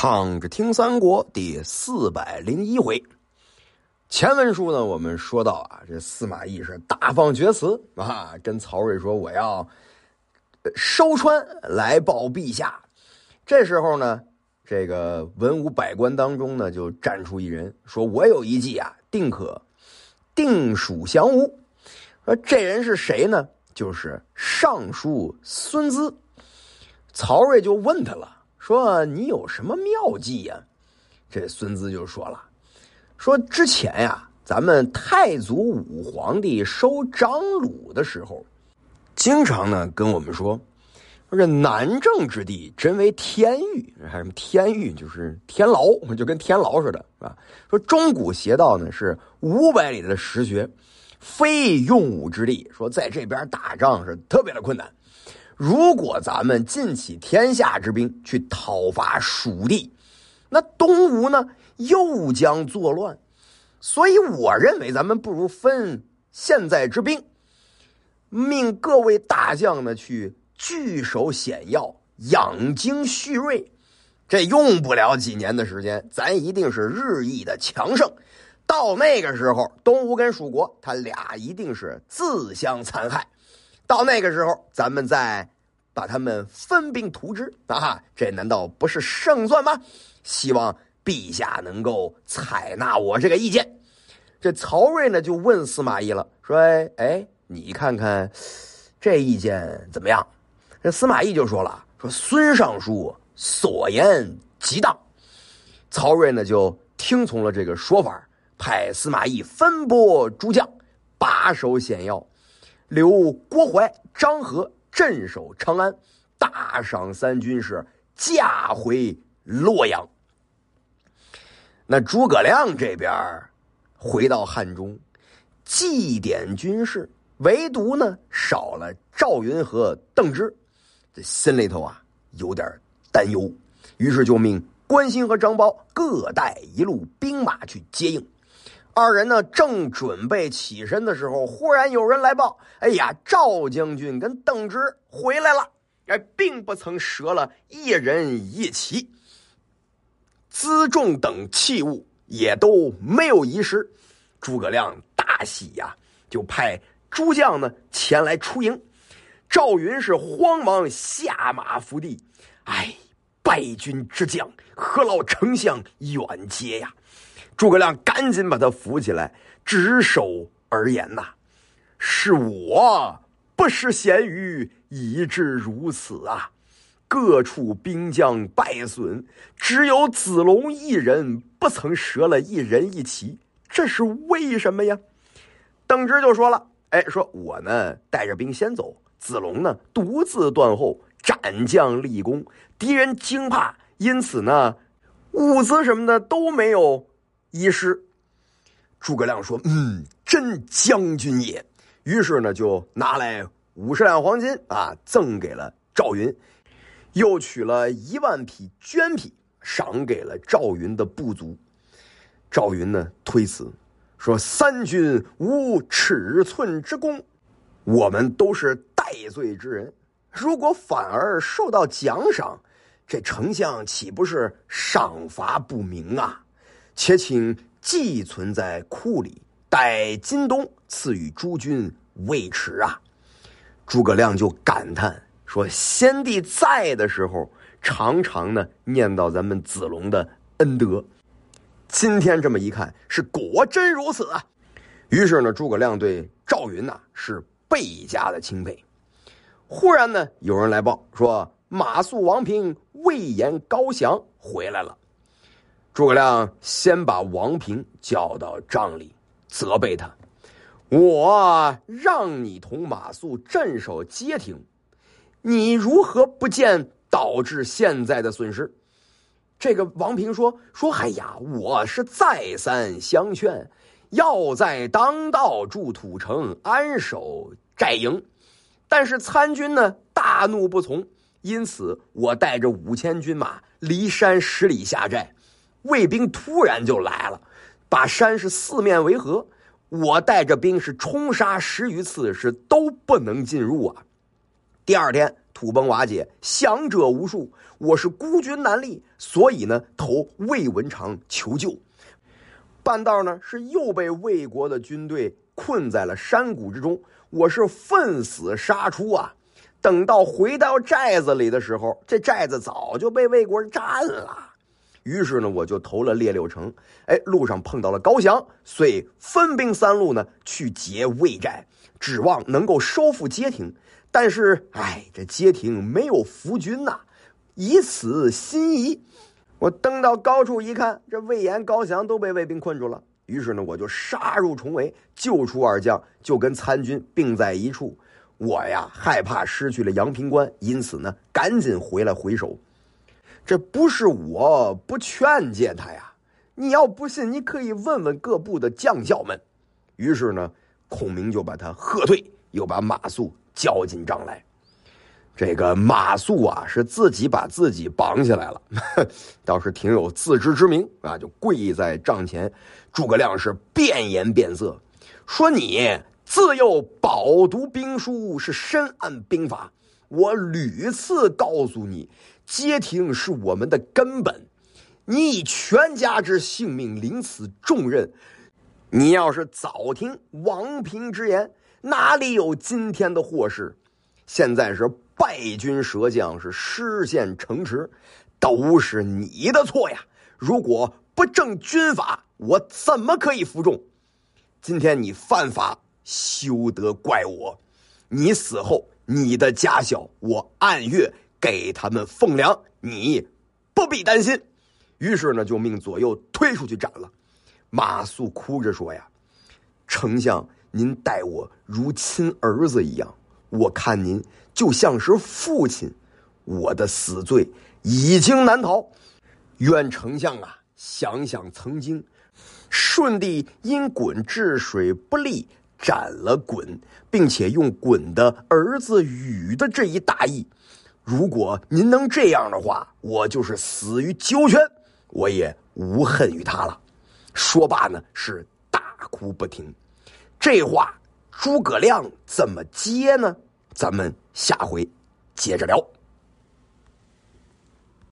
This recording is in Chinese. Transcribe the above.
躺着听三国第四百零一回，前文书呢，我们说到啊，这司马懿是大放厥词啊，跟曹睿说我要收川来报陛下。这时候呢，这个文武百官当中呢，就站出一人说：“我有一计啊，定可定蜀降吴。”说这人是谁呢？就是尚书孙资。曹睿就问他了。说你有什么妙计呀？这孙子就说了，说之前呀，咱们太祖武皇帝收张鲁的时候，经常呢跟我们说，说这南郑之地真为天域，还什么天域就是天牢，就跟天牢似的，是吧？说中古邪道呢是五百里的石穴，非用武之地，说在这边打仗是特别的困难。如果咱们尽起天下之兵去讨伐蜀地，那东吴呢又将作乱。所以我认为，咱们不如分现在之兵，命各位大将呢去据守险要，养精蓄锐。这用不了几年的时间，咱一定是日益的强盛。到那个时候，东吴跟蜀国，他俩一定是自相残害。到那个时候，咱们再把他们分兵图之啊！这难道不是胜算吗？希望陛下能够采纳我这个意见。这曹睿呢，就问司马懿了，说：“哎，你看看这意见怎么样？”这司马懿就说了：“说孙尚书所言极当。”曹睿呢，就听从了这个说法，派司马懿分拨诸将，把守险要。留郭淮、张合镇守长安，大赏三军是驾回洛阳。那诸葛亮这边回到汉中，祭奠军士，唯独呢少了赵云和邓芝，这心里头啊有点担忧，于是就命关兴和张苞各带一路兵马去接应。二人呢，正准备起身的时候，忽然有人来报：“哎呀，赵将军跟邓芝回来了！哎，并不曾折了一人一骑，辎重等器物也都没有遗失。”诸葛亮大喜呀，就派诸将呢前来出营。赵云是慌忙下马伏地：“哎，败军之将，何劳丞相远接呀？”诸葛亮赶紧把他扶起来，执手而言：“呐，是我不识贤愚，以致如此啊！各处兵将败损，只有子龙一人不曾折了一人一骑，这是为什么呀？”邓芝就说了：“哎，说我呢带着兵先走，子龙呢独自断后，斩将立功，敌人惊怕，因此呢物资什么的都没有。”一师，诸葛亮说：“嗯，真将军也。”于是呢，就拿来五十两黄金啊，赠给了赵云，又取了一万匹绢匹，赏给了赵云的部族。赵云呢，推辞说：“三军无尺寸之功，我们都是戴罪之人，如果反而受到奖赏，这丞相岂不是赏罚不明啊？”且请寄存在库里，待今冬赐予诸君未迟啊！诸葛亮就感叹说：“先帝在的时候，常常呢念叨咱们子龙的恩德。今天这么一看，是果真如此啊！”于是呢，诸葛亮对赵云呐是倍加的钦佩。忽然呢，有人来报说，马谡、王平、魏延、高翔回来了。诸葛亮先把王平叫到帐里，责备他：“我让你同马谡镇守街亭，你如何不见导致现在的损失？”这个王平说：“说，哎呀，我是再三相劝，要在当道筑土城，安守寨营，但是参军呢大怒不从，因此我带着五千军马离山十里下寨。”卫兵突然就来了，把山是四面围合。我带着兵是冲杀十余次，是都不能进入啊。第二天土崩瓦解，降者无数，我是孤军难立，所以呢投魏文长求救。半道呢是又被魏国的军队困在了山谷之中，我是奋死杀出啊！等到回到寨子里的时候，这寨子早就被魏国占了。于是呢，我就投了列六城。哎，路上碰到了高翔，遂分兵三路呢去劫魏寨，指望能够收复街亭。但是，哎，这街亭没有伏军呐，以此心疑。我登到高处一看，这魏延、高翔都被魏兵困住了。于是呢，我就杀入重围，救出二将，就跟参军并在一处。我呀，害怕失去了阳平关，因此呢，赶紧回来回首。这不是我不劝诫他呀，你要不信，你可以问问各部的将校们。于是呢，孔明就把他喝退，又把马谡叫进帐来。这个马谡啊，是自己把自己绑起来了，倒是挺有自知之明啊，就跪在帐前。诸葛亮是变颜变色，说：“你自幼饱读兵书，是深谙兵法。我屡次告诉你，街亭是我们的根本。你以全家之性命领此重任，你要是早听王平之言，哪里有今天的祸事？现在是。”败军折将是失陷城池，都是你的错呀！如果不正军法，我怎么可以服众？今天你犯法，休得怪我。你死后，你的家小我按月给他们奉粮，你不必担心。于是呢，就命左右推出去斩了。马谡哭着说：“呀，丞相，您待我如亲儿子一样。”我看您就像是父亲，我的死罪已经难逃。愿丞相啊，想想曾经，舜帝因鲧治水不力，斩了鲧，并且用鲧的儿子禹的这一大义。如果您能这样的话，我就是死于九泉，我也无恨于他了。说罢呢，是大哭不停。这话。诸葛亮怎么接呢？咱们下回接着聊。